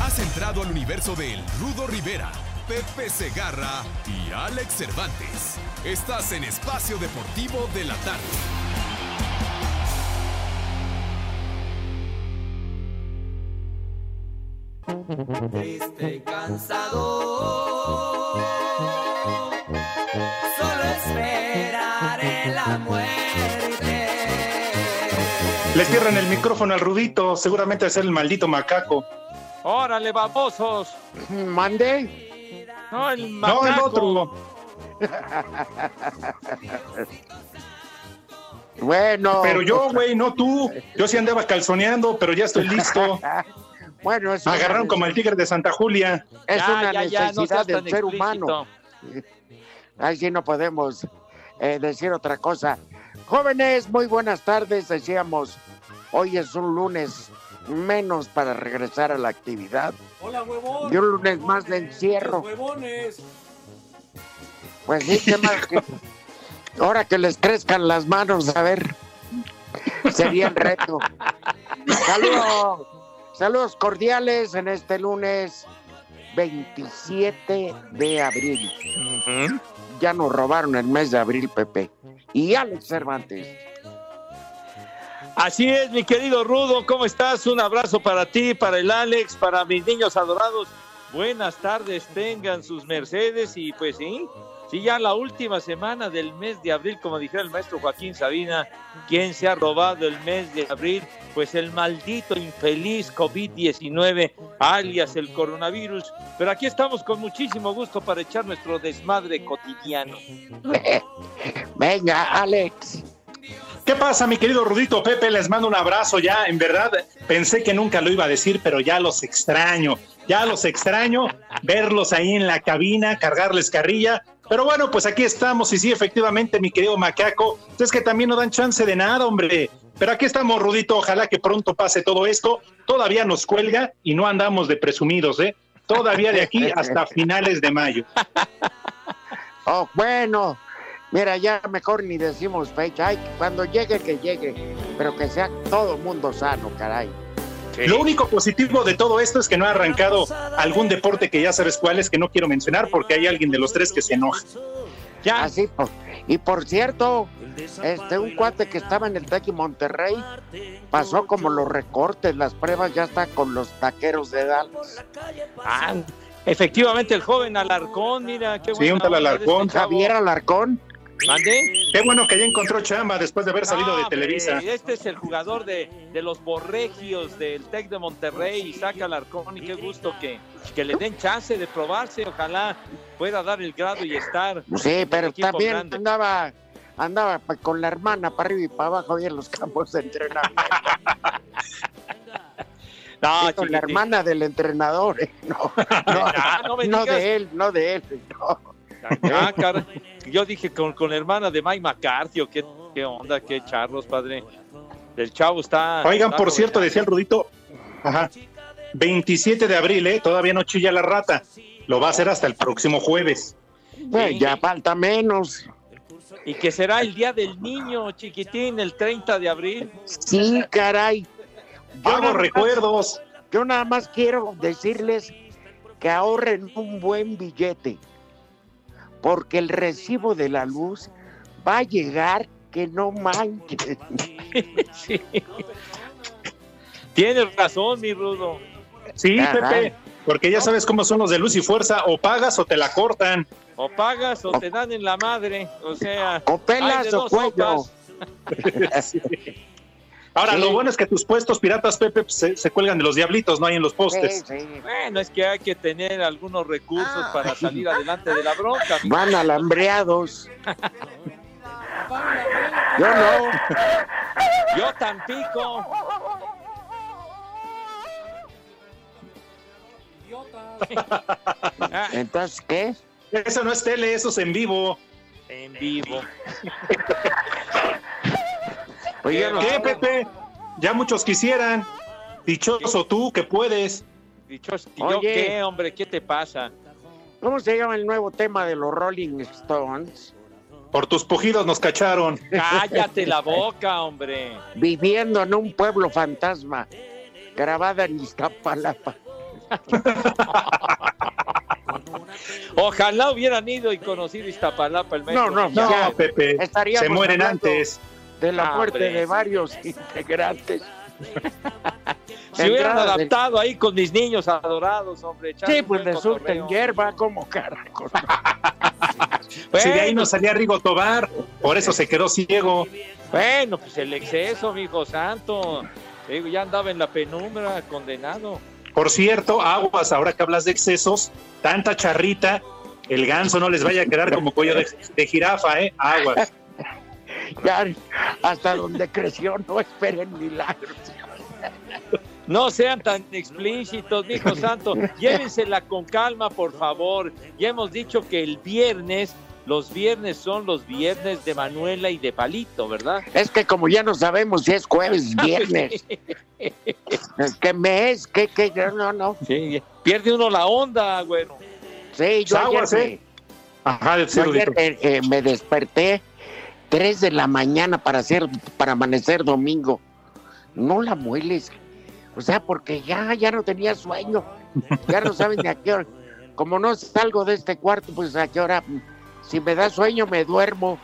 Has entrado al universo de El Rudo Rivera, Pepe Segarra y Alex Cervantes. Estás en Espacio Deportivo de la Tarde. Triste y cansado, solo esperaré la muerte. Le cierran el micrófono al Rudito, seguramente es el maldito macaco. Órale, babosos. ¿Mande? No, el macaco. No, el otro. bueno. Pero yo, güey, no tú. Yo sí andaba calzoneando, pero ya estoy listo. bueno, es Agarraron una- como el tigre de Santa Julia. Es Ya, una ya, ya, no necesidad del ser humano. Ahí sí no podemos eh, decir otra cosa. Jóvenes, muy buenas tardes. Decíamos, hoy es un lunes menos para regresar a la actividad. Hola, huevón. Y un lunes más de encierro. Huevones. Pues sí, ¿qué más que- Ahora que les crezcan las manos, a ver. Sería el reto. Saludos, saludos cordiales en este lunes 27 de abril. Ya nos robaron el mes de abril, Pepe. Y Alex Cervantes. Así es, mi querido Rudo, ¿cómo estás? Un abrazo para ti, para el Alex, para mis niños adorados. Buenas tardes, tengan sus mercedes y pues sí, sí, ya la última semana del mes de abril, como dijera el maestro Joaquín Sabina, ¿quién se ha robado el mes de abril? Pues el maldito infeliz COVID-19, alias el coronavirus. Pero aquí estamos con muchísimo gusto para echar nuestro desmadre cotidiano. Venga, Alex. ¿Qué pasa, mi querido Rudito Pepe? Les mando un abrazo ya. En verdad, pensé que nunca lo iba a decir, pero ya los extraño. Ya los extraño. Verlos ahí en la cabina, cargarles carrilla. Pero bueno, pues aquí estamos. Y sí, efectivamente, mi querido Macaco, es que también no dan chance de nada, hombre. Pero aquí estamos, Rudito. Ojalá que pronto pase todo esto. Todavía nos cuelga y no andamos de presumidos, ¿eh? Todavía de aquí hasta finales de mayo. Oh, bueno. Mira, ya mejor ni decimos fecha. Ay, cuando llegue, que llegue. Pero que sea todo mundo sano, caray. Lo único positivo de todo esto es que no ha arrancado algún deporte que ya sabes cuál es, que no quiero mencionar porque hay alguien de los tres que se enoja. Ya, Así, po- y por cierto, este un cuate que estaba en el Tec y Monterrey pasó como los recortes, las pruebas ya está con los taqueros de Dallas. ah, efectivamente el joven Alarcón, mira, qué Sí, buena un tal Alarcón. este. Javier Alarcón, ¿Mande? Qué bueno que ya encontró chamba después de haber salido No, de hombre, Televisa. Este es el jugador de, de los borregios del Tec de Monterrey, Isaac Alarcón, y qué gusto que, que le den chance de probarse. Ojalá pueda dar el grado y estar. sí, pero también grande. andaba andaba con la hermana para arriba y para abajo ahí en los campos de entrenamiento. No, Sí, con la hermana del entrenador, eh, no, Ah, no no, me no digas. de él, no de él, no. Ah, cara, Yo dije con, con la hermana de Mike McCarthy, o qué, qué onda, qué charros, padre. El chavo está. Oigan, está por cierto, decía el Rudito, ajá, 27 de abril, ¿eh? Todavía no chilla la rata. Lo va a hacer hasta el próximo jueves. Bueno, Sí. ya falta menos. Y que será el día del niño, chiquitín, el 30 de abril. Sí, caray. Yo Hago más- recuerdos. Yo nada más quiero decirles que ahorren un buen billete, porque el recibo de la luz va a llegar que no manchen. Sí. Tienes razón, mi rudo. Sí, Ajá. Pepe, porque ya sabes cómo son los de luz y fuerza, o pagas o te la cortan. O pagas o te dan en la madre. O sea, O pelas o cuello. sopas. Ahora, Sí. lo bueno es que tus puestos piratas, Pepe, pues, se, se cuelgan de los diablitos, no hay en los postes. Sí, sí. Bueno, es que hay que tener algunos recursos Ah. para salir adelante de la bronca. Van alambreados. Yo no. Yo Tampico. Entonces, ¿qué? Eso no es tele, eso es en vivo. en vivo. ¿Qué. Pepe? Ya muchos quisieran. Dichoso tú que puedes. Dichoso, ¿y yo Oye. qué, hombre? ¿Qué te pasa? ¿Cómo se llama el nuevo tema de los Rolling Stones? Por tus pujidos nos cacharon. Cállate la boca, hombre. Viviendo en un pueblo fantasma, grabada en Iztapalapa. Ojalá hubieran ido y conocido Iztapalapa el mes. No, no, No, Ya, Pepe. estaríamos Se mueren hablando antes. De la Ah, muerte hombre. de varios integrantes. Si hubieran del- adaptado ahí con mis niños adorados, hombre. Sí, pues resulta en hierba como caracol. Si de ahí Bueno, no salía Rigo Tobar, por eso se quedó ciego. Bueno, pues el exceso, mi hijo santo. Digo, ya andaba en la penumbra, condenado. Por cierto, aguas, ahora que hablas de excesos, tanta charrita, el ganso no les vaya a quedar como cuello de, de jirafa, ¿eh? Aguas. Ya, hasta donde creció no esperen milagros. No sean tan explícitos, mi hijo santo. Llévensela con calma, por favor. Ya hemos dicho que el viernes, los viernes son los viernes de Manuela y de Palito, ¿verdad? Es que como ya no sabemos si es jueves, viernes, ¿qué mes? ¿Qué, qué? No, no. Sí, pierde uno la onda, güero. Sí, yo ayer. Ajá, yo ayer, eh, eh, me desperté 3 de la mañana para hacer, para amanecer domingo. No la mueles. O sea, porque ya, ya no tenía sueño. Ya no saben ni a qué hora. Como no salgo de este cuarto, pues a qué hora. Si me da sueño, me duermo.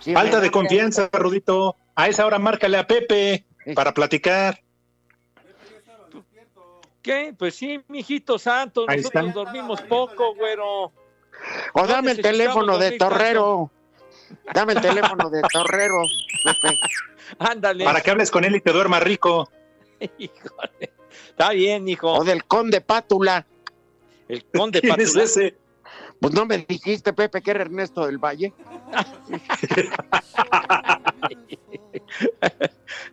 Si Falta de confianza, Rudito. A esa hora márcale a Pepe para platicar. ¿Qué? Pues sí, mijito santo, nosotros dormimos poco, güero. O dame el teléfono de tanto. Dame el teléfono de Torrero. Pepe. Ándale. Para que hables con él y te duerma rico. Híjole. Está bien, hijo. O del Conde Pátula. El conde ¿Quién es Patulán. ese? Pues no me dijiste, Pepe, que era Ernesto del Valle.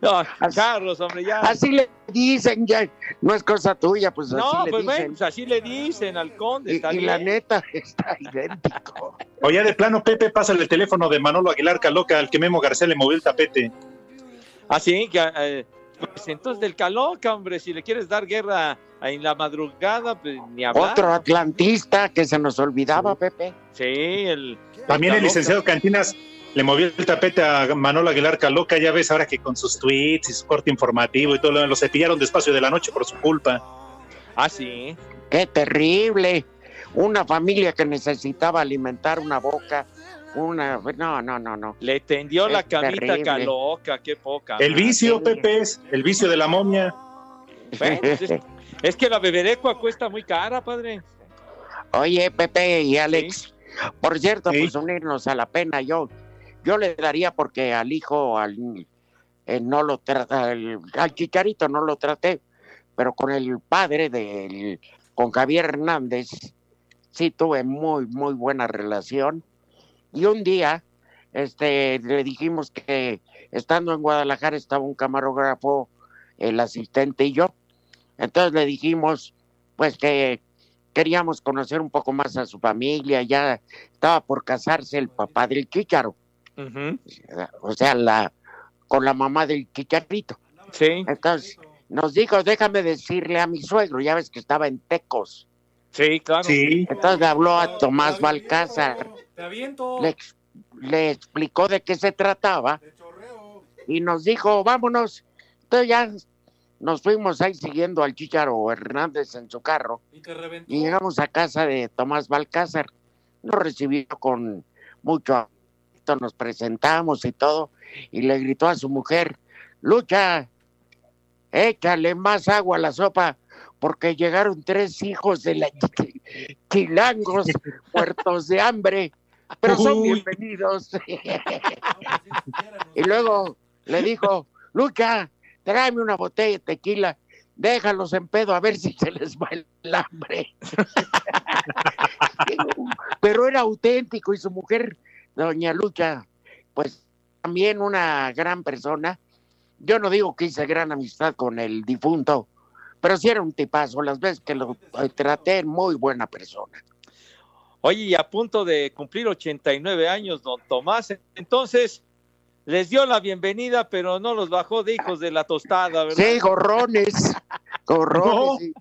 No, Carlos, hombre, ya. Así le dicen, ya. No es cosa tuya, pues no, así le pues bueno, dicen. pues así le dicen al conde. y, está y bien. la neta está idéntico. O ya de plano, Pepe, pásale el teléfono de Manolo Aguilar Caloca al que Memo García le movió el tapete. Ah, sí, que, eh, pues entonces del caloca, hombre, si le quieres dar guerra en la madrugada, pues ni hablar. Otro atlantista que se nos olvidaba, Pepe. Sí, el. También el licenciado Cantinas le movió el tapete a Manolo Aguilar Caloca, ya ves ahora que con sus tweets y su corte informativo y todo lo, lo cepillaron despacio de la noche por su culpa. Ah, sí. Qué terrible. Una familia que necesitaba alimentar una boca. Una. No, no, no, no. Le tendió la camita caloca, qué poca. El vicio. Pepe, es el vicio de la momia. Bueno, pues es, que la beberecua cuesta muy cara, padre. Oye, Pepe y Alex, por cierto, Sí. pues unirnos a la pena, yo, yo le daría porque al hijo, al eh, no lo trata, al, al chicharito no lo traté, pero con el padre del, con Javier Hernández, sí tuve muy, muy buena relación. Y un día, este, le dijimos que estando en Guadalajara estaba un camarógrafo, el asistente y yo. Entonces le dijimos, pues que queríamos conocer un poco más a su familia, ya estaba por casarse el papá del Chicharo, Ujú. o sea, la con la mamá del Chicharito. Sí, Entonces nos dijo, déjame decirle a mi suegro, ya ves que estaba en Tecos. sí, claro. Sí, Entonces le habló a Tomás Balcázar, Te aviento. le, ex- le explicó de qué se trataba y nos dijo, vámonos. Entonces ya nos fuimos ahí siguiendo al Chicharo Hernández en su carro. Y te reventó. y llegamos a casa de Tomás Balcázar. Nos recibió con mucho afecto, nos presentamos y todo, y le gritó a su mujer, Lucha, échale más agua a la sopa, porque llegaron tres hijos de la chi- chilangos muertos de hambre, pero son Uy. bienvenidos. y luego le dijo, Lucha, tráeme una botella de tequila, déjalos en pedo a ver si se les va el hambre. pero era auténtico y su mujer, doña Lucha, pues también una gran persona. Yo no digo que hice gran amistad con el difunto, pero sí era un tipazo. Las veces que lo eh, traté, muy buena persona. Oye, y a punto de cumplir 89 años, don Tomás. Entonces, les dio la bienvenida, pero no los bajó de hijos de la tostada, ¿verdad? Sí, gorrones, gorrones,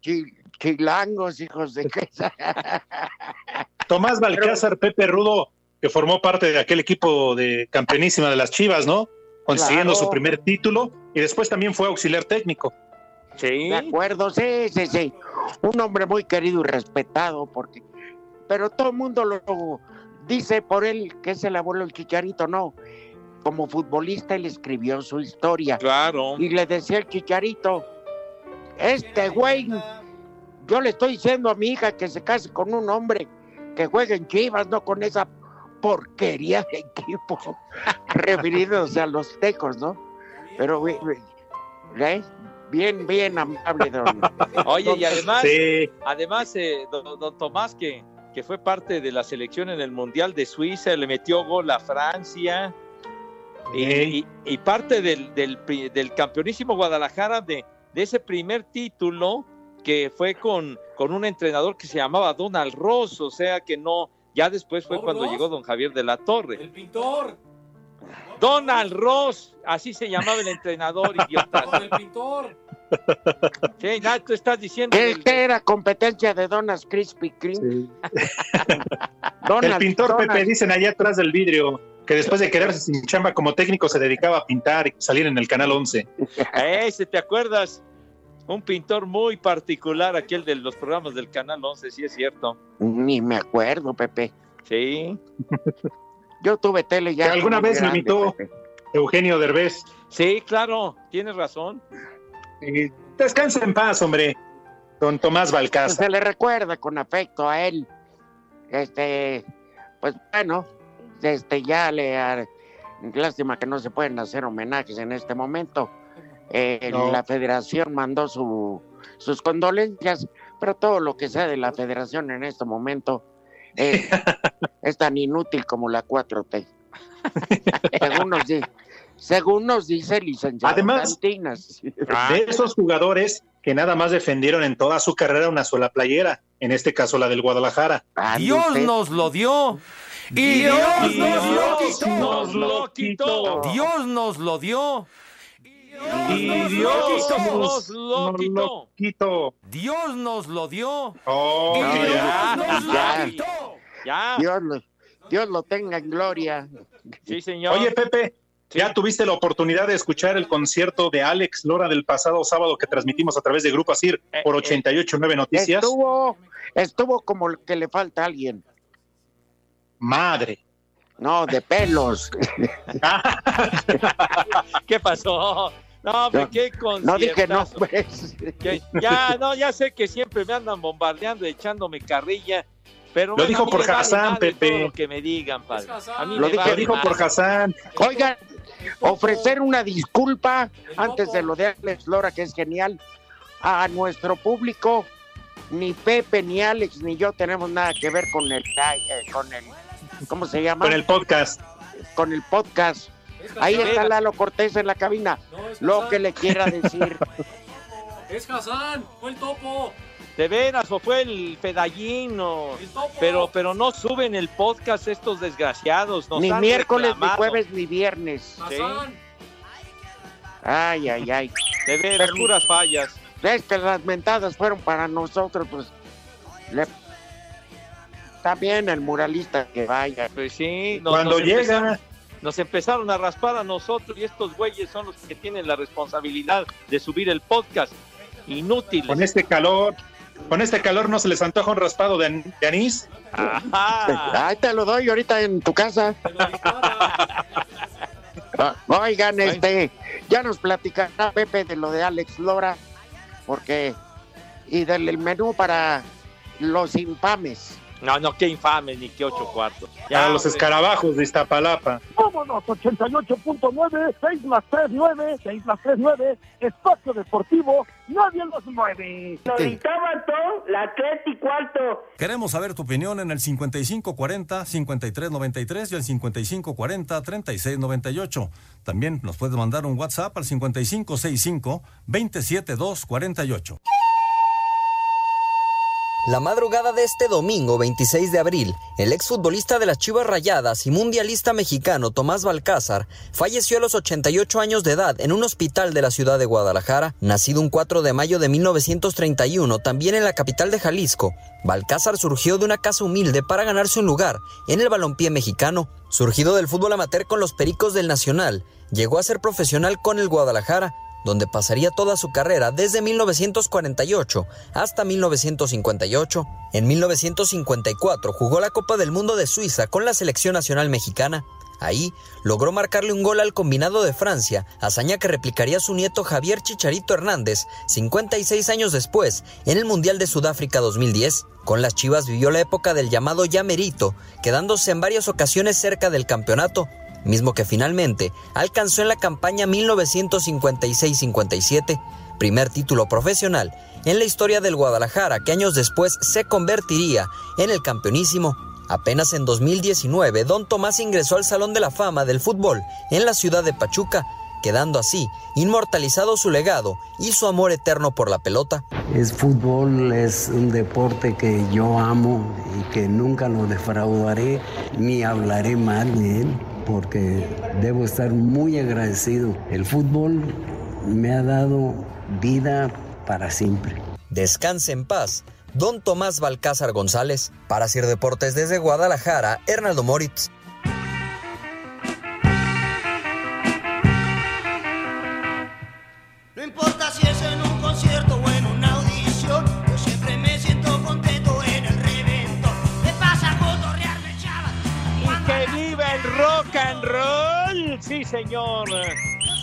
chi- chilangos, hijos de. Tomás Balcázar, Pepe Rudo, que formó parte de aquel equipo de campeonísima de las Chivas, ¿no? Consiguiendo Claro. su primer título y después también fue auxiliar técnico. Sí. De acuerdo, sí, sí, sí. Un hombre muy querido y respetado, porque. Pero todo el mundo lo dice por él que es el abuelo del chicharito, no. Como futbolista, él escribió su historia. Claro. Y le decía el chicharito: Este güey, yo le estoy diciendo a mi hija que se case con un hombre que juegue en Chivas, no con esa porquería de equipo. Refiriéndose a los tecos, ¿no? Pero, ¿eh? bien, bien amable, don. Oye, y además, Sí. además eh, don, don Tomás, que, que fue parte de la selección en el Mundial de Suiza, le metió gol a Francia. Y, y- y parte del, del, campeonísimo Guadalajara de, de ese primer título que fue con, con un entrenador que se llamaba Donald Ross, o sea que no, ya después fue ¿Don cuando Ross? llegó don Javier de la Torre. El pintor. Donald Ross, así se llamaba el entrenador, idiota. El pintor. Sí, nada, tú estás diciendo. ¿Qué, del- qué era competencia de Donas Krispy Kreme? Donald- El pintor Donald- Pepe, dicen allá atrás del vidrio, que después de quedarse sin chamba como técnico se dedicaba a pintar y salir en el Canal 11. Ese, ¿te acuerdas? Un pintor muy particular, aquel de los programas del Canal 11, sí es cierto. Ni me acuerdo, Pepe. Sí. Yo tuve tele ya. Que alguna vez me grande, imitó Pepe. Eugenio Derbez. Sí, claro, tienes razón. Descansa en paz, hombre. Don Tomás Pues Balcázar. se le recuerda con afecto a él. Este, pues bueno, este ya le ha- lástima que no se pueden hacer homenajes en este momento. Eh, No. La federación mandó su, sus condolencias, pero todo lo que sea de la federación en este momento eh, es tan inútil como la 4T. según, nos di- según nos dice el licenciado Además- Cantinas. De esos jugadores que nada más defendieron en toda su carrera una sola playera, en este caso la del Guadalajara. Ande Dios nos lo dio. Y Dios Dios nos lo quitó. nos lo quitó. Dios nos lo dio. Y Dios nos lo quitó. lo quitó. Dios nos lo dio. Oh, Y Dios ya. nos lo quitó. Ya, Dios lo, Dios lo tenga en gloria. sí, señor. Oye, Pepe, ¿ya tuviste la oportunidad de escuchar el concierto de Alex Lora del pasado sábado que transmitimos a través de Grupo Asir por Eh, eh. 889 Noticias? Estuvo, estuvo como el que le falta a alguien. Madre. No, de pelos. ¿Qué pasó? No, hombre, No, qué No dije nombres. Que- ya, no, ya sé que siempre me andan bombardeando, echándome carrilla, pero Lo bueno, dijo por Hassan, Pepe. lo que me digan, padre. A mí Lo me dije- vale Lo dijo por. Hassan. Oigan. Ofrecer una disculpa antes de lo de Alex Lora, que es genial, a nuestro público. Ni Pepe, ni Alex, ni yo tenemos nada que ver con el, eh, con el, ¿cómo se llama? Con el podcast. Con el podcast. Ahí está Lalo Cortés en la cabina. No, Lo Hassan. que le quiera decir. Es Hassan. Fue el topo. De veras, o fue el pedallín, o- El topo. pero, pero no suben el podcast estos desgraciados. nos ni han miércoles, ni jueves, ni viernes. Ay, ay, ay. De veras, puras fallas. Es que las mentadas fueron para nosotros, pues. Le... También el muralista que vaya. Pues sí, nos, Cuando nos empezaron- llega, nos empezaron a raspar a nosotros y estos güeyes son los que tienen la responsabilidad de subir el podcast. Inútiles. con este calor, con este calor no se les antoja un raspado de, an- de anís. Ajá. Ahí te lo doy ahorita en tu casa. Te lo dispara. Oigan, este, ya nos platicará Pepe de lo de Alex Lora. porque y del menú para los infames. No, no, qué infame, ni qué ocho cuartos. Para los escarabajos de Iztapalapa. Vámonos, 88.9, 6 más 3, 9, 6 más 3, 9, espacio deportivo, nadie los mueve. la tres y cuarto. Queremos saber tu opinión en el 5540-5393 y el 5540-3698. También nos puedes mandar un WhatsApp al 5565-27248. La madrugada de este domingo 26 de abril, el exfutbolista de las Chivas Rayadas y mundialista mexicano Tomás Balcázar falleció a los 88 años de edad en un hospital de la ciudad de Guadalajara. Nacido un 4 de mayo de 1931, también en la capital de Jalisco, Balcázar surgió de una casa humilde para ganarse un lugar en el balompié mexicano. Surgido del fútbol amateur con los Pericos del Nacional, llegó a ser profesional con el Guadalajara, donde pasaría toda su carrera desde 1948 hasta 1958. En 1954 jugó la Copa del Mundo de Suiza con la selección nacional mexicana. Ahí logró marcarle un gol al combinado de Francia, hazaña que replicaría su nieto Javier Chicharito Hernández 56 años después en el Mundial de Sudáfrica 2010. Con las Chivas vivió la época del llamado ya merito, quedándose en varias ocasiones cerca del campeonato, mismo que finalmente alcanzó en la campaña 1956-57, primer título profesional en la historia del Guadalajara que años después se convertiría en el campeonísimo. Apenas en 2019, Don Tomás ingresó al Salón de la Fama del Fútbol en la ciudad de Pachuca, quedando así inmortalizado su legado y su amor eterno por la pelota. Es fútbol, es un deporte que yo amo y que nunca lo defraudaré ni hablaré mal de él porque debo estar muy agradecido. El fútbol me ha dado vida para siempre. Descanse en paz, Don Tomás Balcázar González. Para Sir Deportes desde Guadalajara, Hernaldo Moritz. Sí, señor.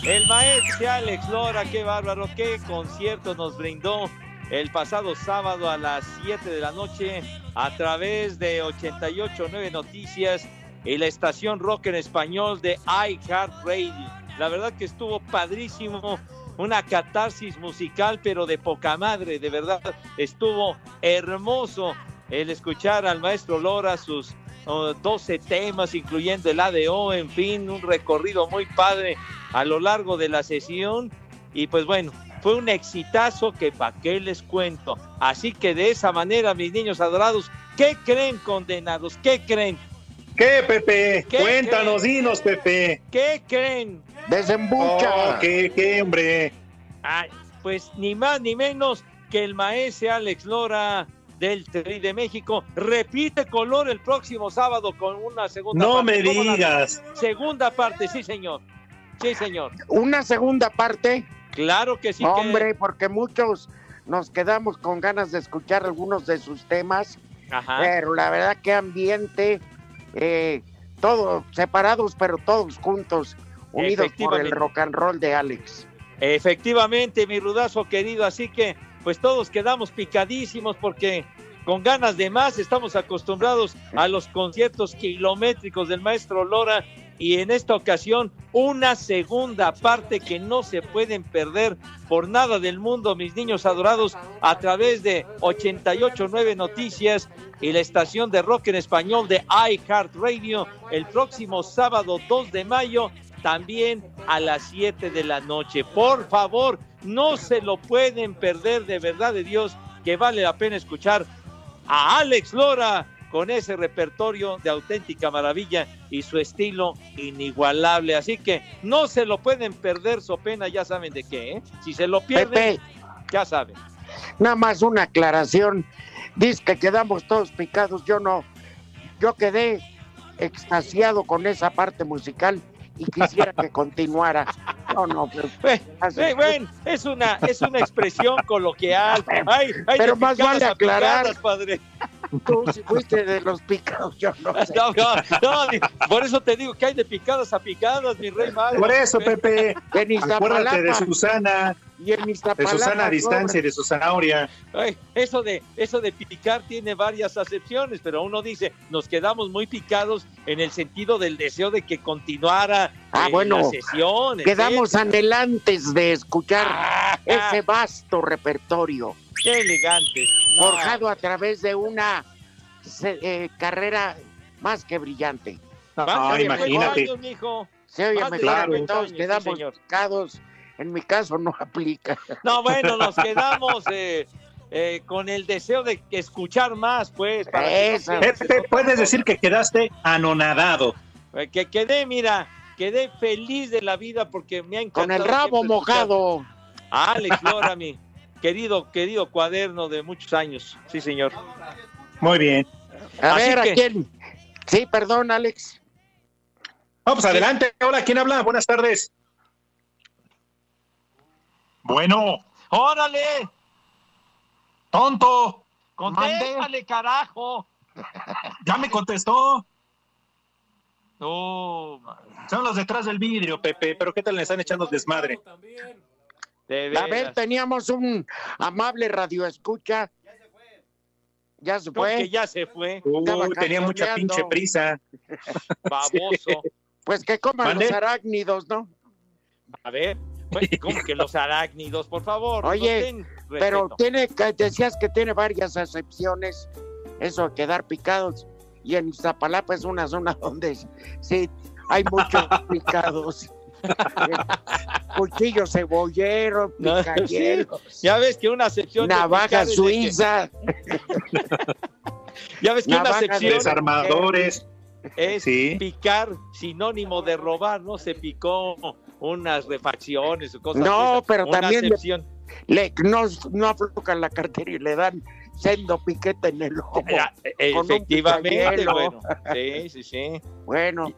El maestro Alex Lora, qué bárbaro, qué concierto nos brindó el pasado sábado a las 7 de la noche a través de 889 Noticias y la estación rock en español de iHeartRadio. La verdad que estuvo padrísimo, una catarsis musical, pero de poca madre, de verdad estuvo hermoso el escuchar al maestro Lora sus 12 temas, incluyendo el ADO, en fin, un recorrido muy padre a lo largo de la sesión. Y pues bueno, fue un exitazo que para qué les cuento. Así que de esa manera, mis niños adorados, ¿qué creen condenados? ¿Qué creen? ¿Qué, Pepe? ¿Qué Cuéntanos, creen? dinos, Pepe. ¿Qué creen? Desembucha. Oh, ¿qué, qué, hombre? Ay, pues ni más ni menos que el maese Alex Lora del Tri de México repite color el próximo sábado con una segunda No parte. me ¿Cómo la- digas. Segunda parte, sí, señor. Sí, señor. Una segunda parte. Claro que sí. que- Hombre, porque muchos nos quedamos con ganas de escuchar algunos de sus temas, Ajá. pero la verdad que ambiente, eh, todos separados, pero todos juntos, unidos por el rock and roll de Alex. Efectivamente, mi rudazo querido, así que pues todos quedamos picadísimos porque con ganas de más estamos acostumbrados a los conciertos kilométricos del maestro Lora y en esta ocasión una segunda parte que no se pueden perder por nada del mundo, mis niños adorados, a través de 889 Noticias y la estación de rock en español de iHeartRadio el próximo sábado 2 de mayo también a las 7 de la noche. Por favor, no se lo pueden perder de verdad de Dios, que vale la pena escuchar a Alex Lora con ese repertorio de auténtica maravilla y su estilo inigualable. Así que no se lo pueden perder, so pena, ya saben de qué, ¿eh? Si se lo pierden, Pepe. ya saben. Nada más una aclaración. Dice que quedamos todos picados. Yo no. Yo quedé extasiado con esa parte musical y quisiera que continuara. No, no, pero, Eh, bueno, es una, es una expresión coloquial. Ay, ay, Pero más vale aclarar. padre. Tú si fuiste de los picados, yo no sé. No, no, no, por eso te digo que hay de picadas a picadas, mi rey mago. Por eso, Pepe. En Acuérdate de. Susana. Y en De. Susana a distancia y de su zanahoria. Ay, eso de eso de picar tiene varias acepciones, pero uno dice, nos quedamos muy picados en el sentido del deseo de que continuara Ah, eh, bueno, la sesión. Quedamos anhelantes de escuchar Ah, ese vasto repertorio Qué elegantes. No. forjado a través de una eh, carrera más que brillante. Ah, 50 imagínate. años, mijo. Se oye mejor que 50 todos sí, quedamos señor. picados. En mi caso no aplica. No, bueno, nos quedamos eh, eh, con el deseo de escuchar más, pues. Para que, no Esa. pierdas Pepe, puedes decir que quedaste anonadado. Eh, que quedé, mira, quedé feliz de la vida porque me ha encantado. Con el rabo mojado. a Alex Lora, mi querido, querido cuaderno de muchos años. Sí, señor. Muy bien. A Así ver, ¿a que- quién? Sí, perdón, Alex. Vamos adelante. Hola, ¿quién habla? Buenas tardes. Bueno, ¡Órale! tonto. ¡Contéstale, carajo! Ya me contestó. No, man, Son los detrás del vidrio, Pepe. Pero ¿qué tal le están echando desmadre? de A ver, teníamos un amable radioescucha. Ya se ¿Cómo fue. que ya se fue, Uy, Estaba tenía mucha pinche prisa. baboso. Pues que coman los arácnidos, ¿no? A ver, pues, ¿cómo que los arácnidos, por favor? Oye, no Pero tiene, decías que tiene varias acepciones, eso de quedar picados. Y en Iztapalapa es una zona donde sí hay muchos picados. Cuchillo cebollero, No, picayelos, Ya ves que una acepción. de navaja de que- suiza. ya ves que una navaja acepción Desarmadores. es Sí. picar sinónimo de robar, ¿no? Se picó unas refacciones o cosas No, esas. pero Una también le- no, no aflojan la cartera y le dan sendo piquete en el ojo. Efectivamente, bueno. Sí, sí, sí. Bueno,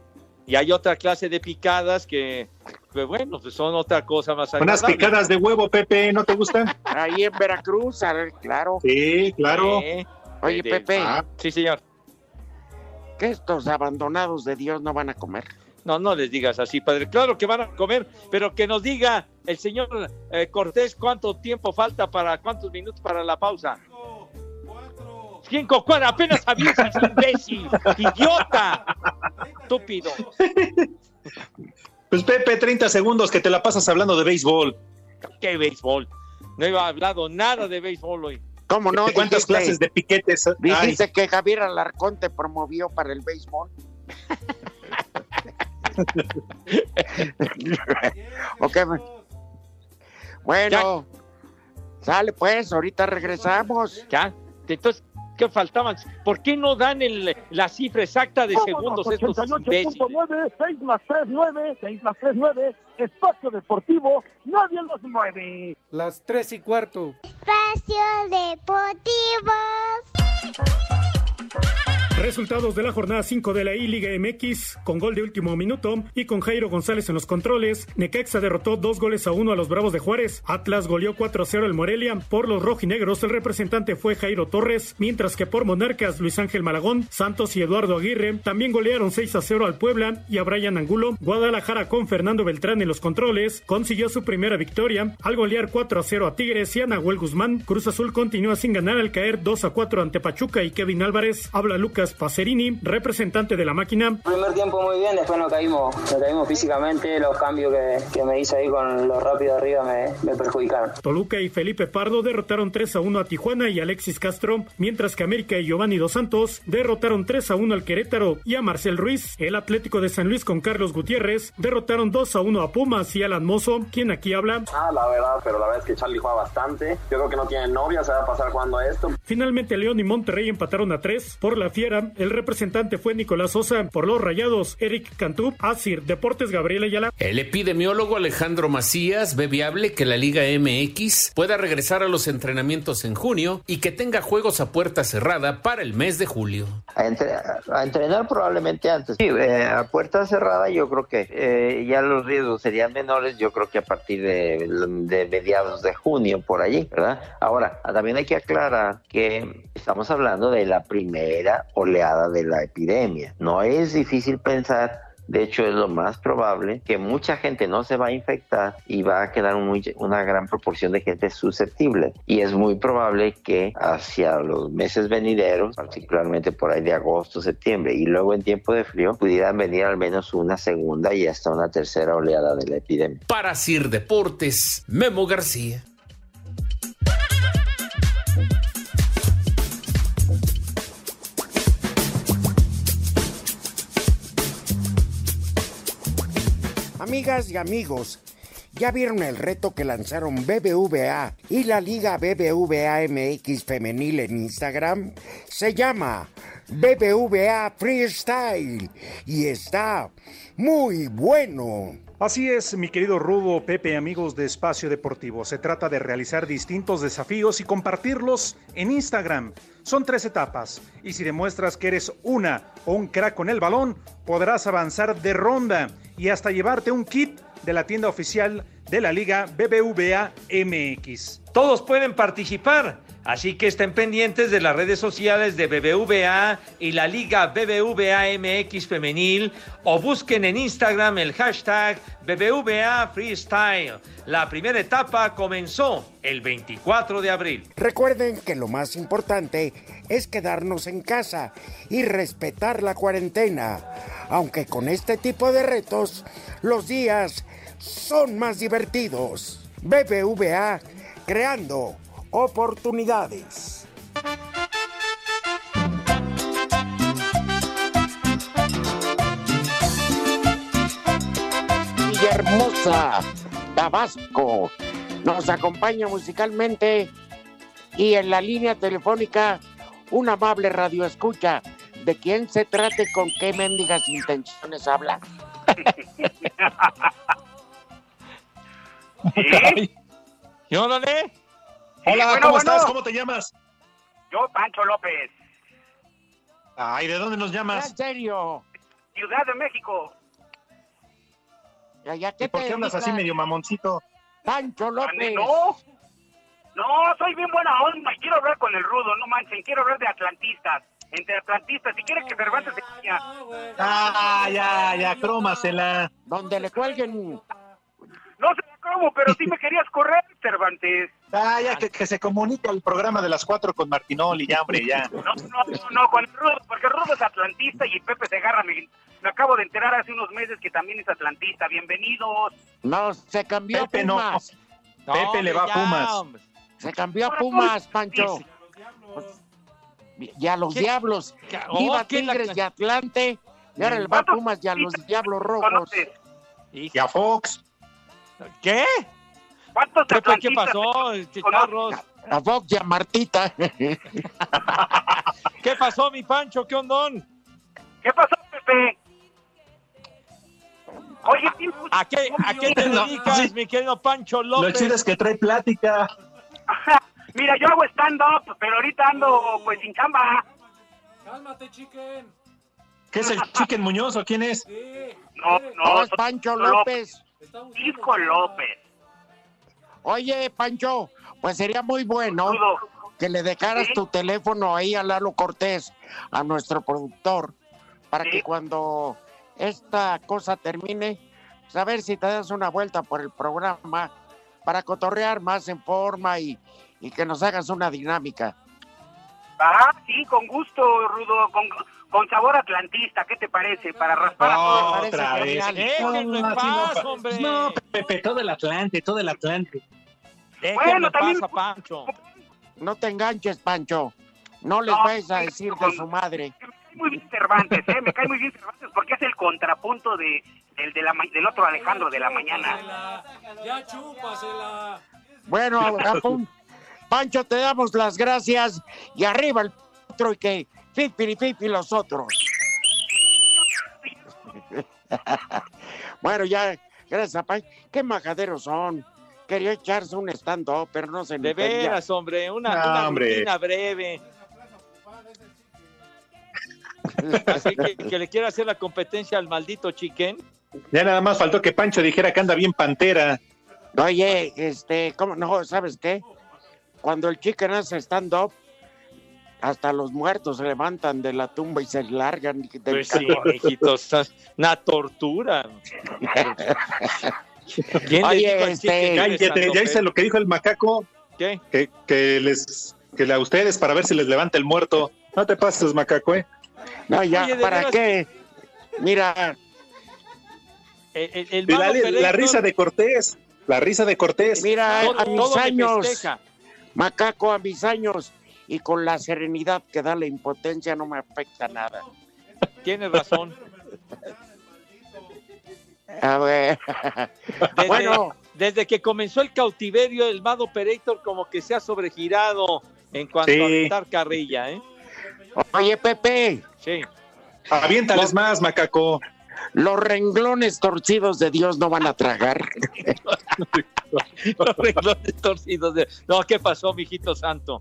Y hay otra clase de picadas que, que, bueno, pues son otra cosa más Unas picadas de huevo, Pepe, ¿no te gustan? ahí en Veracruz, a ver, claro. Sí, claro. Oye, de- Pepe, Ah, Sí, señor. que estos abandonados de Dios no van a comer. No, no les digas así, padre. Claro que van a comer, pero que nos diga el señor eh, Cortés cuánto tiempo falta para, cuántos minutos para la pausa. Cinco, cuatro, apenas avisas, imbécil, idiota, estúpido. Pues Pepe, 30 segundos que te la pasas hablando de béisbol. ¿Qué béisbol? No iba hablado nada de béisbol hoy. ¿Cómo no? ¿Cuántas Dijiste- clases de piquetes hay? Dijiste que Javier Alarcón te promovió para el béisbol. ok. Bueno, sale pues, ahorita regresamos. Ya, entonces, ¿qué faltaban? ¿Por qué no dan el- la cifra exacta de segundos estos imbéciles? 88.9, 6 más 3, 9, 6 más 3, 9, espacio deportivo, nadie los mueve. Las tres y cuarto. Espacio Deportivo. Resultados de la jornada 5 de la I-Liga MX con gol de último minuto y con Jairo González en los controles. Necaxa derrotó dos goles a uno a los Bravos de Juárez. Atlas goleó 4-0 al Morelia. Por los rojinegros el representante fue Jairo Torres, mientras que por Monarcas Luis Ángel Malagón, Santos y Eduardo Aguirre también golearon 6-0 al Puebla y a Brian Angulo. Guadalajara con Fernando Beltrán en los controles consiguió su primera victoria al golear 4-0 a Tigres y a Nahuel Guzmán. Cruz Azul continúa sin ganar al caer 2-4 ante Pachuca y Kevin Álvarez. Habla Lucas Pacerini, representante de la máquina. Primer tiempo muy bien, después nos caímos, nos caímos físicamente, los cambios que, que me hice ahí con lo rápido arriba me, me perjudicaron. Toluca y Felipe Pardo derrotaron 3 a 1 a Tijuana y Alexis Castro, mientras que América y Giovanni Dos Santos derrotaron 3 a 1 al Querétaro y a Marcel Ruiz. El Atlético de San Luis con Carlos Gutiérrez derrotaron 2 a 1 a Pumas y Alan Mozo, quien aquí habla. Ah, la verdad, pero la verdad es que Charlie juega bastante. Yo creo que no tiene novia, se va a pasar jugando a esto. Finalmente León y Monterrey empataron a 3 por la Fiera. El representante fue Nicolás Sosa. Por los Rayados, Eric Cantú, Asir, Deportes Gabriela Ayala. El epidemiólogo Alejandro Macías ve viable que la Liga MX pueda regresar a los entrenamientos en junio y que tenga juegos a puerta cerrada para el mes de julio. A, entre- a entrenar probablemente antes. Sí, eh, a puerta cerrada yo creo que eh, ya los riesgos serían menores, yo creo que a partir de, de mediados de junio por allí, ¿verdad? Ahora, también hay que aclarar que estamos hablando de la primera oleada de la epidemia. No es difícil pensar De hecho, es lo más probable que mucha gente no se va a infectar y va a quedar una gran proporción de gente susceptible. Y es muy probable que hacia los meses venideros, particularmente por ahí de agosto, septiembre y luego en tiempo de frío, pudieran venir al menos una segunda y hasta una tercera oleada de la epidemia. Para Sir Deportes, Memo García. Amigas y amigos, ¿ya vieron el reto que lanzaron BBVA y la Liga BBVA MX Femenil en Instagram? Se llama BBVA Freestyle y está muy bueno. Así es, mi querido Rudo, Pepe, amigos de Espacio Deportivo. Se trata de realizar distintos desafíos y compartirlos en Instagram. Son tres etapas y si demuestras que eres una o un crack con el balón, podrás avanzar de ronda y hasta llevarte un kit de la tienda oficial de la Liga BBVA MX. Todos pueden participar, así que estén pendientes de las redes sociales de BBVA y la Liga BBVA MX Femenil o busquen en Instagram el hashtag BBVA Freestyle. La primera etapa comenzó el 24 de abril. Recuerden que lo más importante es quedarnos en casa y respetar la cuarentena, aunque con este tipo de retos los días son más divertidos. BBVA creando oportunidades. Villahermosa, Tabasco, nos acompaña musicalmente y en la línea telefónica un amable radio escucha. ¿De quién se trate con qué mendigas intenciones habla? ¿Y órale? Hola, bueno, ¿cómo bueno. estás? ¿Cómo te llamas? Yo, Pancho López, Ay, ¿de dónde nos ¿En llamas? serio? Ciudad de México. ¿Ya, ya qué ¿Y por te qué andas así medio mamoncito? Pancho López. No, no, soy bien buena onda. y Quiero hablar con el rudo, no manchen. Quiero hablar de atlantistas. Entre atlantistas. Si quieres que Cervantes se vaya. Ah, ya, ya, crómasela. Donde le cuelguen. No sé cómo, pero sí me querías correr, Cervantes. Ah, ya, que, que se comunique al programa de las cuatro con Martinoli, ya, hombre, ya. No, no, no, no, con el rudo, porque el rudo es atlantista y Pepe Segarra me, me acabo de enterar hace unos meses que también es atlantista. Bienvenidos. No, se cambió Pepe a no. Pumas. Pepe le va a Pumas. hombre. Se cambió a Pumas, Pancho. Y a los ¿Qué? diablos. Oh, Viva ¿qué la- Tigres y Atlante. Y ahora el va a Pumas y a los diablos rojos. ¿Conoces? Y a Fox. ¿Qué? ¿Cuántos Pepe, ¿qué pasó, chicharros? A Fox y a Martita. ¿Qué pasó, mi Pancho? ¿Qué ondón? ¿Qué pasó, Pepe? Oye, ¿tienes mucho ¿A qué, ¿A qué te No, dedicas, sí. mi querido Pancho Lo López? chido es que trae plática. Mira, yo hago stand-up, pero ahorita ando pues sin chamba. Cálmate, chicken. ¿Qué es el Chicken Muñoz o quién es? Sí. No, No, no, es Pancho López. buscando- Disco López. Oye, Pancho, pues sería muy bueno que le dejaras Sí. tu teléfono ahí a Lalo Cortés, a nuestro productor, para Sí. que cuando esta cosa termine, pues a ver si te das una vuelta por el programa para cotorrear más en forma y, y que nos hagas una dinámica. Ah, sí, con gusto, Rudo, con, con sabor atlantista, ¿qué te parece? Para raspar a todos. Otra vez. genial. Déjenlo en No, así paz, no, pa- hombre. No, Pepe, todo el Atlante, todo el Atlante. Déjenlo Bueno, en también- paz a Pancho. No te enganches, Pancho. No les No, vayas a decir de su madre. Me cae muy bien Cervantes, ¿eh? Me cae muy bien Cervantes porque es el contrapunto de, del, de la, del otro Alejandro de la mañana. Ya chúpasela. Bueno, Pancho, te damos las gracias y arriba el otro y que fifi fifi los otros. bueno, ya, gracias Pancho. Qué majaderos son. Quería echarse un stand-up, pero no se De entendía. veras, hombre, una, No, una hombre. rutina breve. Así que, que le quiera hacer la competencia al maldito chicken. Ya nada más faltó que Pancho dijera que anda bien pantera. Oye, este, ¿cómo no? ¿Sabes qué? Cuando el chicken hace stand-up, hasta los muertos se levantan de la tumba y se largan. del Pues sí, hijitos, una tortura. ¿Quién Oye, dijo este, santo ya hice lo que dijo el macaco, ¿Qué? que, que les que a ustedes para ver si les levanta el muerto. No te pases, macaco, ¿eh? No, ya, Oye, ¿para veras- qué? Mira, El, el- el La, risa de Cortés, la risa de Cortés. mira, todo- a mis años, macaco, a mis años, y con la serenidad que da la impotencia no me afecta nada. Tienes razón. A ver, Desde, bueno, desde que comenzó el cautiverio, el Mado Operator como que se ha sobregirado en cuanto Sí. a aventar carrilla, ¿eh? oye, Pepe, Sí. Aviéntales más, macaco. los renglones torcidos de Dios no van a tragar. Los renglones torcidos de... No, ¿qué pasó, mijito santo?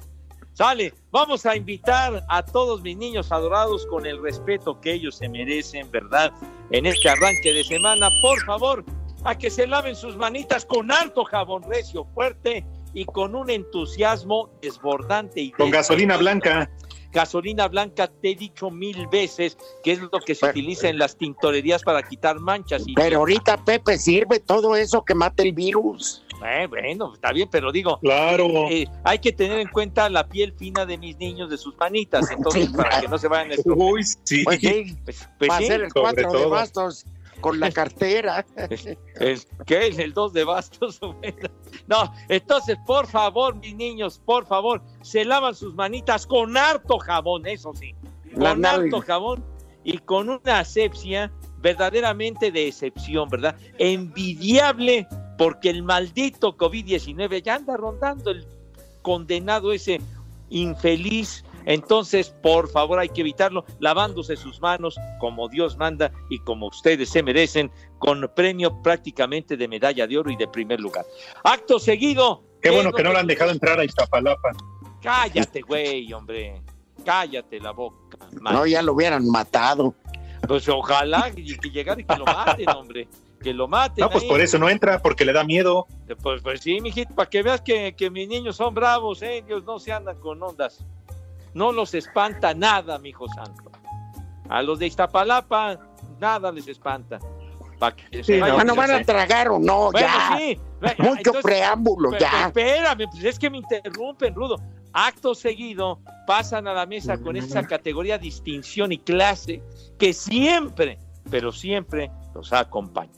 Sale, vamos a invitar a todos mis niños adorados con el respeto que ellos se merecen, ¿verdad? En este arranque de semana, por favor, a que se laven sus manitas con alto jabón recio, fuerte y con un entusiasmo desbordante y Con gasolina blanca. gasolina blanca, te he dicho mil veces que es lo que se utiliza en las tintorerías para quitar manchas. Y Pero ahorita, Pepe, sirve todo eso que mate el virus. Eh, bueno, está bien, pero digo, Claro. eh, hay que tener en cuenta la piel fina de mis niños, de sus manitas, entonces para que no se vayan a estropear. Uy, sí. Pues sí, Pues, pues va a sí, ser el sobre cuatro de todo. bastos con la cartera. el- ¿qué es el 2 de bastos? No, entonces, por favor, mis niños, por favor, se lavan sus manitas con harto jabón, eso sí, con harto jabón y con una asepsia verdaderamente de excepción, ¿verdad? Envidiable porque el maldito COVID-19 ya anda rondando el condenado ese infeliz. Entonces, por favor, hay que evitarlo lavándose sus manos como Dios manda y como ustedes se merecen, con premio prácticamente de medalla de oro y de primer lugar. Acto seguido. Qué ¿qué bueno que no lo han dejado entrar a Iztapalapa. Cállate, güey, hombre. Cállate la boca. man. No, ya lo hubieran matado. Pues ojalá que llegara y que lo maten, hombre. Que lo maten. No, pues ahí. por eso no entra, porque le da miedo. Pues, pues sí, mijito, para que veas que, que mis niños son bravos, ¿eh? ellos no se andan con ondas. No los espanta nada, mi hijo santo. A los de Iztapalapa, nada les espanta. Pa' que se Sí, vayan. No van a tragar o no, Bueno, ya. sí. Mucho entonces, preámbulo, ya. Espérame, pues es que me interrumpen, Rudo. Acto seguido pasan a la mesa con esa categoría distinción y clase que siempre, pero siempre los acompaña.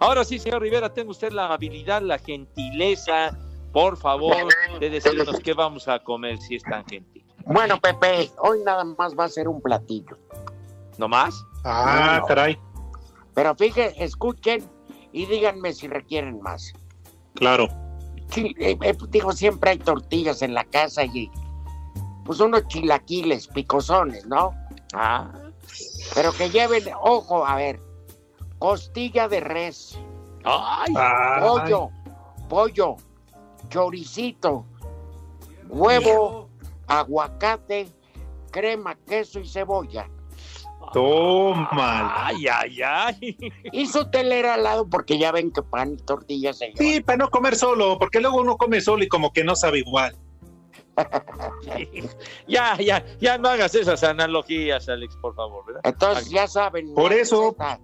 Ahora sí, señor Rivera, tenga usted la habilidad, la gentileza, por favor, de decirnos qué vamos a comer si es tan gentil. Bueno, Pepe, hoy nada más va a ser un platillo. ¿No más? Ah, No. caray. Pero fíjense, escuchen y díganme si requieren más. Claro. Sí, eh, eh, digo, siempre hay tortillas en la casa y pues unos chilaquiles picosones, ¿no? Ah, Pero que lleven, ojo, a ver, costilla de res, ay, pollo, pollo, choricito, huevo, aguacate, crema, queso y cebolla. Toma. ay, ay, ay. Y su telera al lado porque ya ven que pan y tortillas se llevan. Sí, para no comer solo, porque luego uno come solo y como que no sabe igual. Ya, ya, ya no hagas esas analogías, Alex, por favor, ¿verdad? Entonces ya saben. Por eso- receta,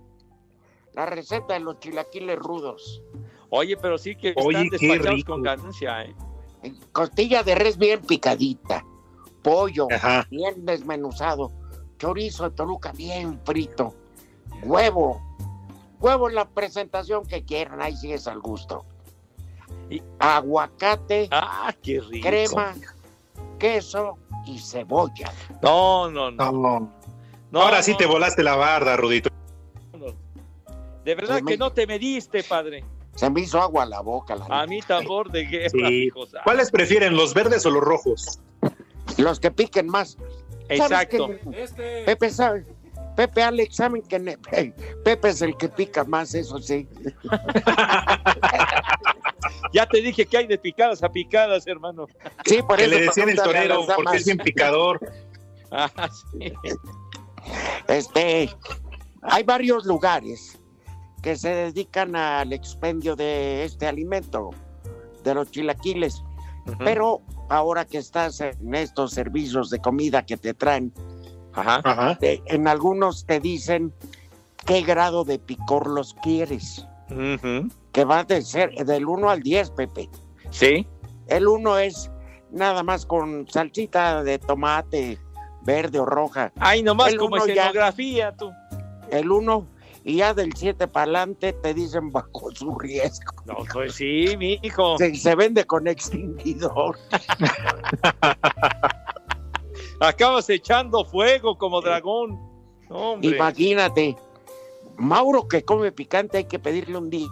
la receta de los chilaquiles rudos. Oye, pero sí que Oye, están despachados con ganancia, ¿eh? Costilla de res bien picadita. Pollo Ajá. bien desmenuzado. Chorizo de Toluca bien frito. Huevo. Huevo en la presentación que quieran. Ahí sí es al gusto. Y- Aguacate, Ah, qué rico. crema, queso y cebolla. No, no, no. No. no, Ahora sí no, te volaste la barda, Rudito. De verdad Se que me- no te mediste, padre. Se me hizo agua a la boca. La A mí tambor de guerra, Sí. santo. ¿Cuáles prefieren, los verdes o los rojos? Los que piquen más. Exacto. ¿Sabes? Este. Pepe sabe. Pepe, Alex, saben que ne- Pepe es el que pica más, eso sí. Ya te dije que hay de picadas a picadas, hermano. Sí, por Que eso le decían el torero, porque es bien picador. Ah, sí. Este, hay varios lugares que se dedican al expendio de este alimento, de los chilaquiles. Pero ahora que estás en estos servicios de comida que te traen, Ajá. te- en algunos te dicen qué grado de picor los quieres. Que va de ser del 1 al 10, Pepe. Sí. El 1 es nada más con salsita de tomate verde o roja. Ay, nomás El como ya- escenografía, tú. El 1 y ya del 7 para adelante te dicen bajo su riesgo. No, pues sí, mi hijo. Se, se vende con extinguidor. Acabas echando fuego como dragón. Hombre. Imagínate, Mauro que come picante hay que pedirle un día,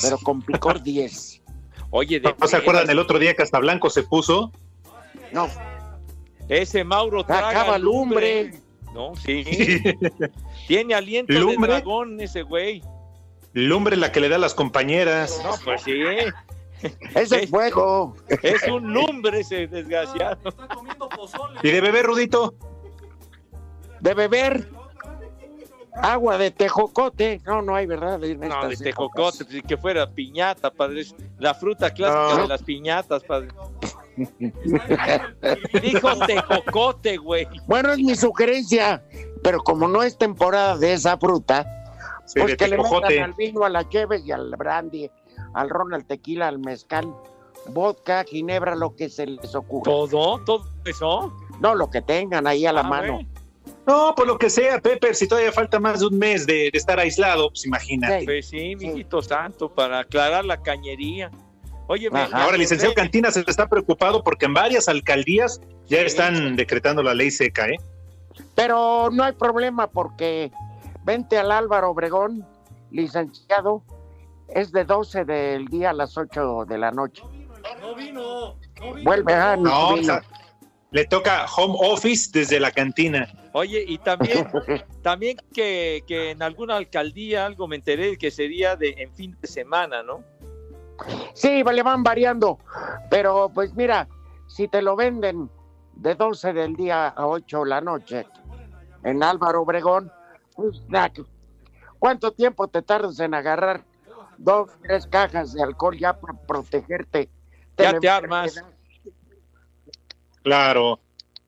pero con picor 10. Oye, de ¿No se acuerdan el otro día que hasta Blanco se puso? No, Ese Mauro traga acaba lumbre. No, sí. Tiene aliento ¿Lumbre? de dragón ese güey. Lumbre la que le da a las compañeras. No, pues sí. Ese es fuego. Es un lumbre ese desgraciado. ¿Y de beber, Rudito? De beber agua de tejocote. No, no hay verdad. en No, de tejocote, pues, que fuera piñata, padre. Es La fruta clásica No. de las piñatas, padre. Dijo tejocote, güey. Bueno, es mi sugerencia, pero como no es temporada de esa fruta, Sí, pues de que le metan al vino, a la cheve y al brandy, al ron, al tequila, al mezcal, vodka, ginebra, lo que se les ocurra. ¿Todo? ¿Todo eso? No, lo que tengan ahí a la Ah, mano. No, pues lo que sea, Pepper, si todavía falta más de un mes de, de estar aislado, pues imagínate. Pues sí, mijito santo, para aclarar la cañería. Oye, me- Ahora, el licenciado Cantina se está preocupado porque en varias alcaldías ya están decretando la ley seca, ¿eh? Pero no hay problema porque vente al Álvaro Obregón, licenciado, es de 12 del día a las 8 de la noche. No vino. No vino. Vuelve a no, No, o vino. sea, le toca home office desde la cantina. Oye, y también, también que, que en alguna alcaldía algo me enteré que sería de en fin de semana, ¿no? Sí, le van variando, pero pues mira, si te lo venden de 12 del día a 8 de la noche en Álvaro Obregón, pues, ¿cuánto tiempo te tardas en agarrar dos, tres cajas de alcohol ya para protegerte? Ya te armas. Claro,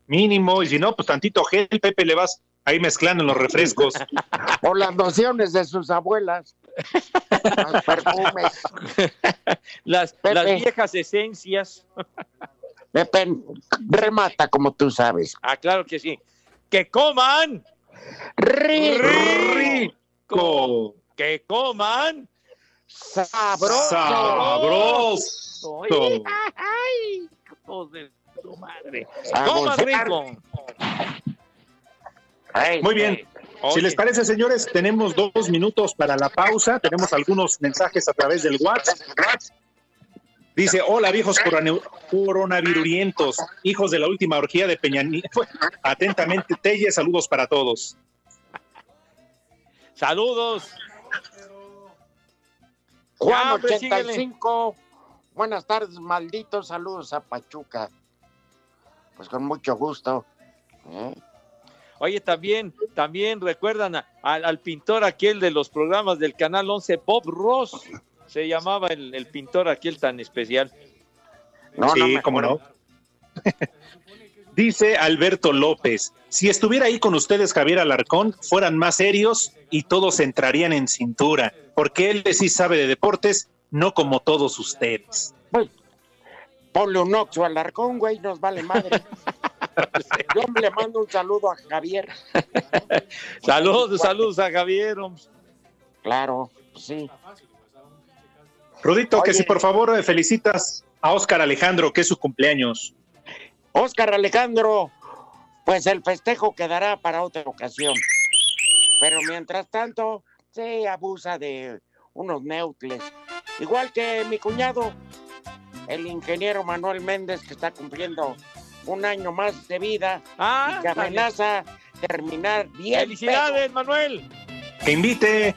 mínimo, y si no, pues tantito gel, Pepe, le vas ahí mezclando en los refrescos. O las nociones de sus abuelas. Los perfumes. Las, Pepe. las viejas esencias. Pepe, remata como tú sabes. Ah, claro que sí. ¡Que coman! Rico. ¡Que coman! Sabroso. Sabroso. Ay, ay, hijos de su madre. A ¡Coman rico! Muy bien. Si les parece, señores, tenemos dos minutos para la pausa. Tenemos algunos mensajes a través del WhatsApp. Dice, hola viejos coronavirurientos, hijos de la última orgía de Peña Nieto. Atentamente, Telle, saludos para todos. Saludos. Juan Ya, 85. Buenas tardes, malditos saludos a Pachuca. Pues con mucho gusto. ¿eh? Oye, también, también recuerdan a- al, al pintor aquel de los programas del Canal 11, Bob Ross. Se llamaba el, el pintor aquel tan especial. sí, cómo no. Dice Alberto López, si estuviera ahí con ustedes Javier Alarcón, fueran más serios y todos entrarían en cintura, porque él sí sabe de deportes, no como todos ustedes. Pues, ponle un oxo al arcón, güey, nos vale madre. Yo le mando un saludo a Javier. Saludos, saludos a Javier. Claro, sí. Rudito, que si por favor felicitas a Óscar Alejandro, que es su cumpleaños. Óscar Alejandro, pues el festejo quedará para otra ocasión. Pero mientras tanto, se abusa de unos neutles. Igual que mi cuñado, el ingeniero Manuel Méndez, que está cumpliendo un año más de vida Ah, y que amenaza terminar bien. Felicidades, Manuel. Que invite.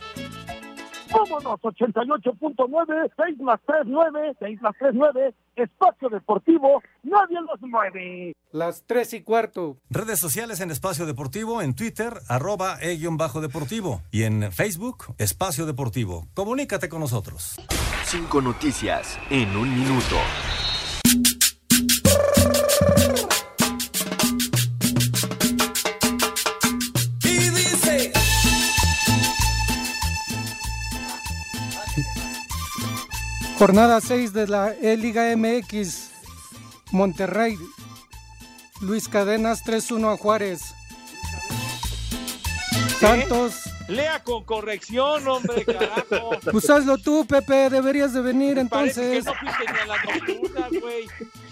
Vámonos, 88.9, 6 más 3, 9, 6 más 3, 9, Espacio Deportivo, nadie los mueve. Las tres y cuarto. Redes sociales en Espacio Deportivo, en Twitter, arroba e-bajo deportivo. Y en Facebook, Espacio Deportivo. Comunícate con nosotros. Cinco noticias en un minuto. Jornada 6 de la E-Liga MX. Monterrey. Luis Cadenas 3-1 a Juárez. Santos. Lea con corrección, hombre, carajo. Pues hazlo tú, Pepe. Deberías de venir Parece que entonces. no fuiste ni a la nocturna, güey.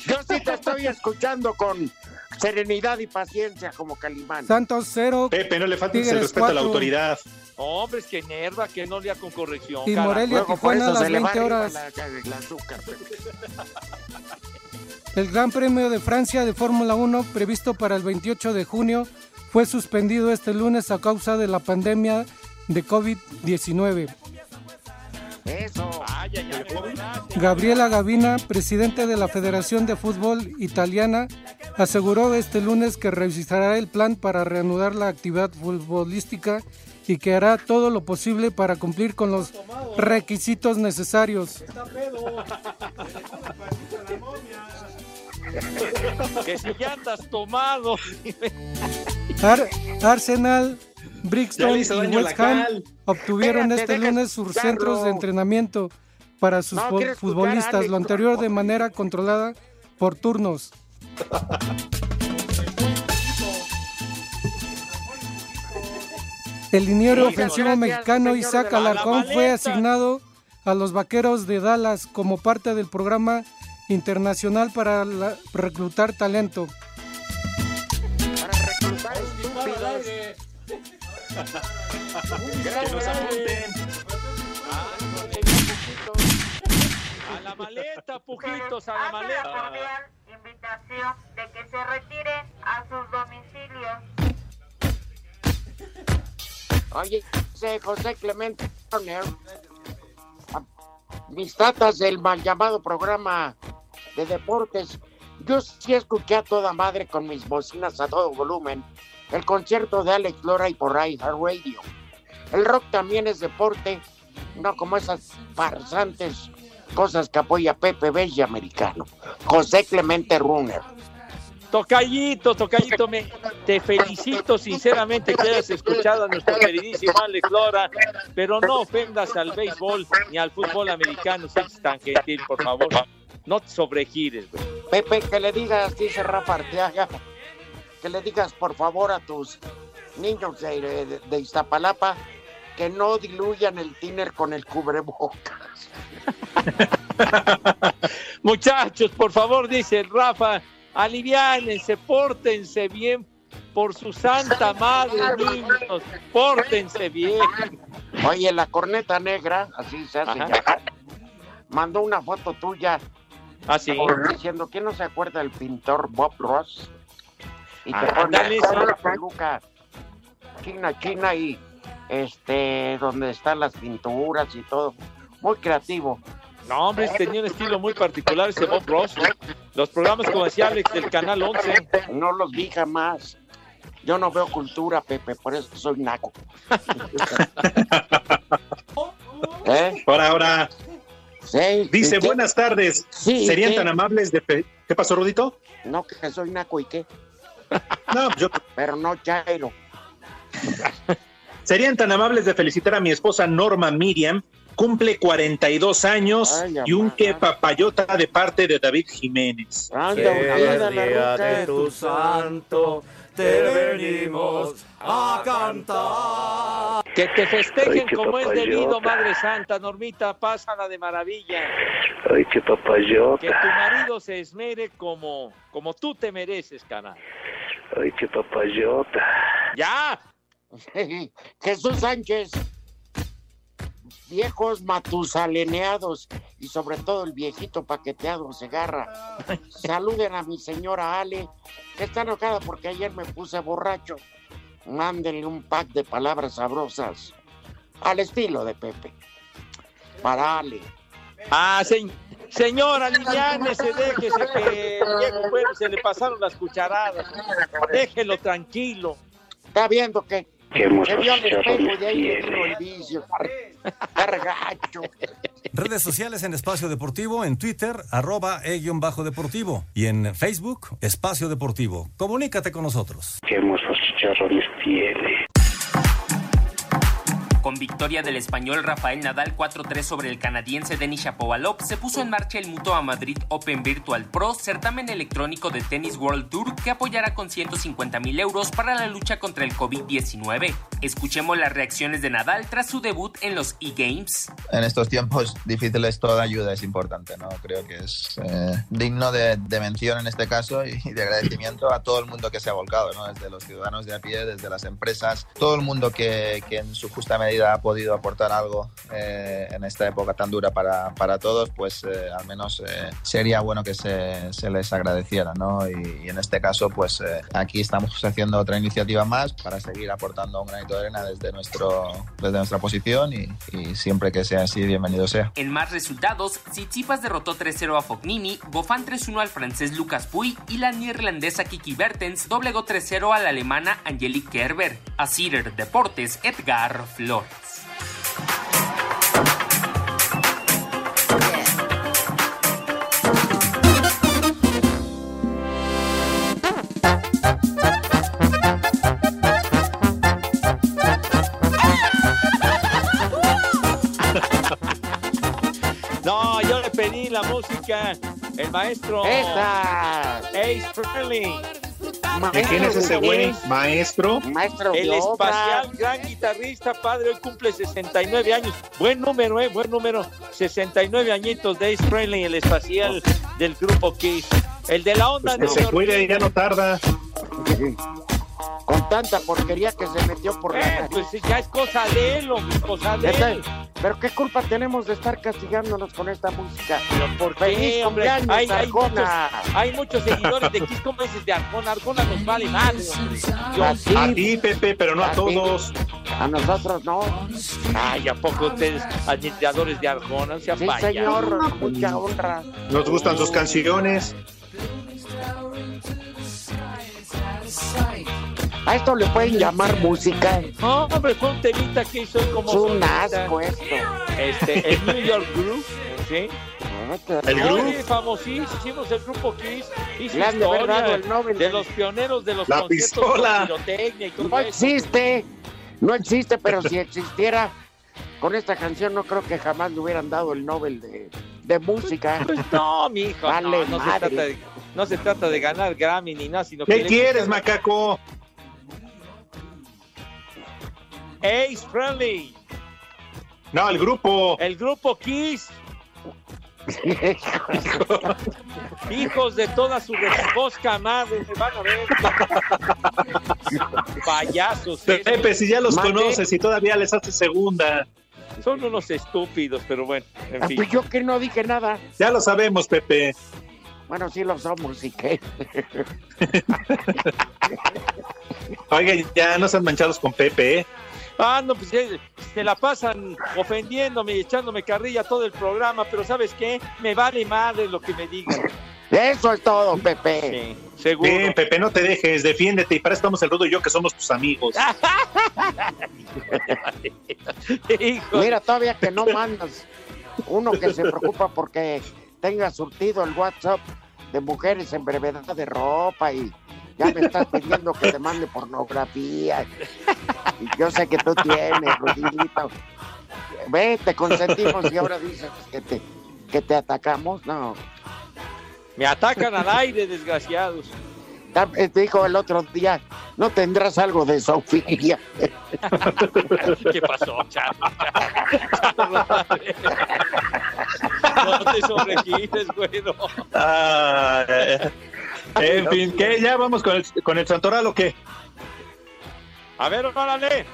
Yo sí te estoy escuchando con serenidad y paciencia como Calimán. Santos 0. Pepe, no le faltes el respeto a la 4. autoridad. Hombre, es que nerva que no lea con corrección. Y. Morelia, Luego Tijuana a las se le va 20 arriba horas. la- azúcar. El Gran Premio de Francia de Fórmula 1, previsto para el 28 de junio, fue suspendido este lunes a causa de la pandemia de COVID-19. Eso. Ay, ay, ay, ¿verdad? Gabriela Gavina, presidente de la Federación de Fútbol Italiana, aseguró este lunes que revisará el plan para reanudar la actividad futbolística y que hará todo lo posible para cumplir con los requisitos necesarios. Que si ya andas tomado. Ar- Arsenal, Brixton y West Ham obtuvieron Espérate, este lunes sus escucharlo. centros de entrenamiento para sus No, escuchar, futbolistas, lo anterior de manera controlada por turnos. El liniero ofensivo gracias, mexicano Isaac Alarcón la fue asignado a los Vaqueros de Dallas como parte del programa internacional para la- reclutar talento. Que nos apunten. A la maleta, pujitos, a la maleta. invitación de que se retiren a sus domicilios. Oye, José Clemente mis tatas del mal llamado programa de deportes, yo sí escuché a toda madre con mis bocinas a todo volumen el concierto de Alex Lora y por Radio. El rock también es deporte, no como esas farsantes cosas que apoya Pepe Bella americano. José Clemente Runner. Tocayito, Tocayito, me, te felicito sinceramente que hayas escuchado a nuestro queridísimo Alex Lora, pero no ofendas al béisbol ni al fútbol americano, seas tan gentil, por favor. No te sobregires, güey. Pepe, que le digas, dice Rafa Arteaga, que le digas por favor a tus niños de, de- de Iztapalapa que no diluyan el tiner con el cubrebocas. Muchachos, por favor, dice el Rafa, aliviánense, pórtense bien por su santa madre, niños, pórtense bien. Oye, la corneta negra, así se hace mandó una foto tuya Así. diciendo que no se acuerda del pintor Bob Ross. Y te Ah, pone ándale, toda sí. la peluca china, china y este, donde están las pinturas y todo. Muy creativo. No, hombre, tenía un estilo muy particular ese Bob Ross. Los programas, como decía Alex, del Canal 11. No los vi jamás. Yo no veo cultura, Pepe, por eso soy naco. ¿Eh? Ahora, ahora. Sí, Dice, buenas tardes. Sí, ¿Serían ¿qué? tan amables de... ¿Qué pasó, Rudito? No, que soy naco y qué. No, yo... Pero no Chairo. Serían tan amables de felicitar a mi esposa Norma Miriam. Cumple 42 años Ay, y un que papayota de parte de David Jiménez. Anda, día de tu santo te venimos a cantar. Que te festejen Ay, como es debido, papayota. Madre Santa. Normita, pásala de maravilla. Ay, qué Que tu papayota. marido se esmere como, como tú te mereces, canal. Ay, qué papayota. ¡Ya! Jesús Sánchez. Viejos matusaleneados y sobre todo el viejito paqueteado Segarra. Saluden a mi señora Ale, que está enojada porque ayer me puse borracho. Mándenle un pack de palabras sabrosas al estilo de Pepe. Para Ale. Ah, se- señora, aliviánese, déjese que viejo bueno, se le pasaron las cucharadas. Déjelo tranquilo. Está viendo que Qué se vio espejo de ahí el vicio. Cargacho. Redes sociales en Espacio Deportivo, en Twitter, arroba e-deportivo. Y en Facebook, Espacio Deportivo. Comunícate con nosotros. Qué hermosos chicharrones tiene. Con victoria del español Rafael Nadal 4-3 sobre el canadiense Denis Shapovalov, se puso en marcha el Mutua Madrid Open Virtual Pro, certamen electrónico de Tennis World Tour que apoyará con 150 mil euros para la lucha contra el COVID-19. Escuchemos las reacciones de Nadal tras su debut en los e-Games. En estos tiempos difíciles toda ayuda es importante, ¿no? Creo que es eh, digno de, de mención en este caso y de agradecimiento a todo el mundo que se ha volcado, ¿no? Desde los ciudadanos de a pie, desde las empresas, todo el mundo que, que en su justa medida ha podido aportar algo eh, en esta época tan dura para, para todos, pues eh, al menos eh, sería bueno que se, se les agradeciera, ¿no? Y, y en este caso, pues eh, aquí estamos haciendo otra iniciativa más para seguir aportando un de arena desde, nuestra posición y, siempre que sea así, bienvenido sea. En más resultados, Tsitsipas derrotó 3-0 a Fognini, Goffin 3-1 al francés Lucas Puy y la neerlandesa Kiki Bertens doblegó 3-0 a la alemana Angelique Kerber. A Deportes, Edgar Flores. Música, el maestro ¡Esa! Ace Frehley. ¿De quién es ese güey? Maestro. Maestro El espacial gran guitarrista, padre, hoy cumple 69 años. Buen número, eh, buen número. 69 añitos de Ace Frehley, el espacial del grupo Kiss. El de la onda Pues que se cuide, ya no tarda. Con tanta porquería que se metió por la Eh, nariz. pues ya es cosa de él, hombre, cosa de él. Pero qué culpa tenemos de estar castigándonos con esta música. ¿Por Feliz qué, hombre? cumpleaños, Hay, hay, muchos, hay muchos seguidores de Kiss, ¿cómo dices de Arjona? Arjona nos vale hombre. Así. A ti, Pepe, pero no a A ti. todos. A nosotros no. Ay, ¿a poco ustedes admiradores de Arjona? Sean Sí, payasos. señor. Mucha honra. Nos gustan sus canciones. A esto le pueden llamar música. No, hombre, fue un temita que hizo como Es un asco esto. Este, el New York Groove, ¿sí? ¿El Oye, Groove? famosísimo, hicimos el grupo Kiss. Hizo Le han de haber historia dado el Nobel de los pioneros de los La conciertos pistola. con pirotecnia y todo No eso. existe. No existe, pero si existiera, con esta canción no creo que jamás le hubieran dado el Nobel de, de música. Pues no, mi hijo, Vale, no, no se trata de, no se trata de ganar Grammy ni nada, sino que ¿Qué quieres, macaco? Ace Friendly, No, el grupo. el grupo Kiss, hijos de toda su recibosca madre, van a ver. Payasos. Pepe, si ya los conoces y todavía les haces segunda. son unos estúpidos, pero bueno, en Ah, fin. Pues yo que no dije nada. Ya lo sabemos, Pepe. Bueno, sí lo somos, ¿y qué? Oiga, ya no sean manchados con Pepe, ¿eh? Ah, no, pues eh, se la pasan ofendiéndome y echándome carrilla todo el programa, pero ¿sabes qué? Me vale madre lo que me digan. Eso es todo, Pepe. Sí, seguro. Ven, Pepe, no te dejes, defiéndete. Y para eso estamos el Rudo y yo, que somos tus amigos. Hijo, Mira, todavía que no mandas uno que se preocupa porque tenga surtido el WhatsApp de mujeres en brevedad de ropa y ya me estás pidiendo que te mande pornografía. Y yo sé que tú tienes, Rudito. Ve, te consentimos y ahora dices que te, que te atacamos. No. me atacan al aire, desgraciados. Eh, Dijo el otro día, ¿no tendrás algo de Sofía? ¿Qué pasó, Charlie? No te sobregires, güero. Ah, eh, en fin, ¿qué? ¿Ya vamos con el, con el Santoral o qué? A ver, órale.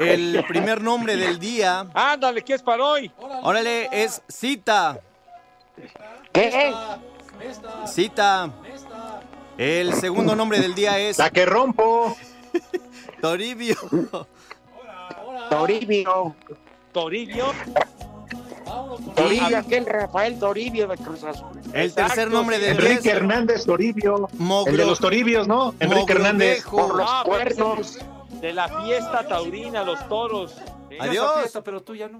El primer nombre del día, Ándale, ¿qué es para hoy? órale, es Cita. ¿Qué? Cita. El segundo nombre del día es La que rompo. Toribio. Toribio. Toribio. Toribio, aquel Rafael Toribio de Cruz Azul. El tercer nombre día Enrique Hernández Toribio. Mogro- El de los Toribios, ¿no? Enrique Hernández. Por los Ah, cuernos. De la fiesta taurina, los toros. Adiós. pero tú ya no.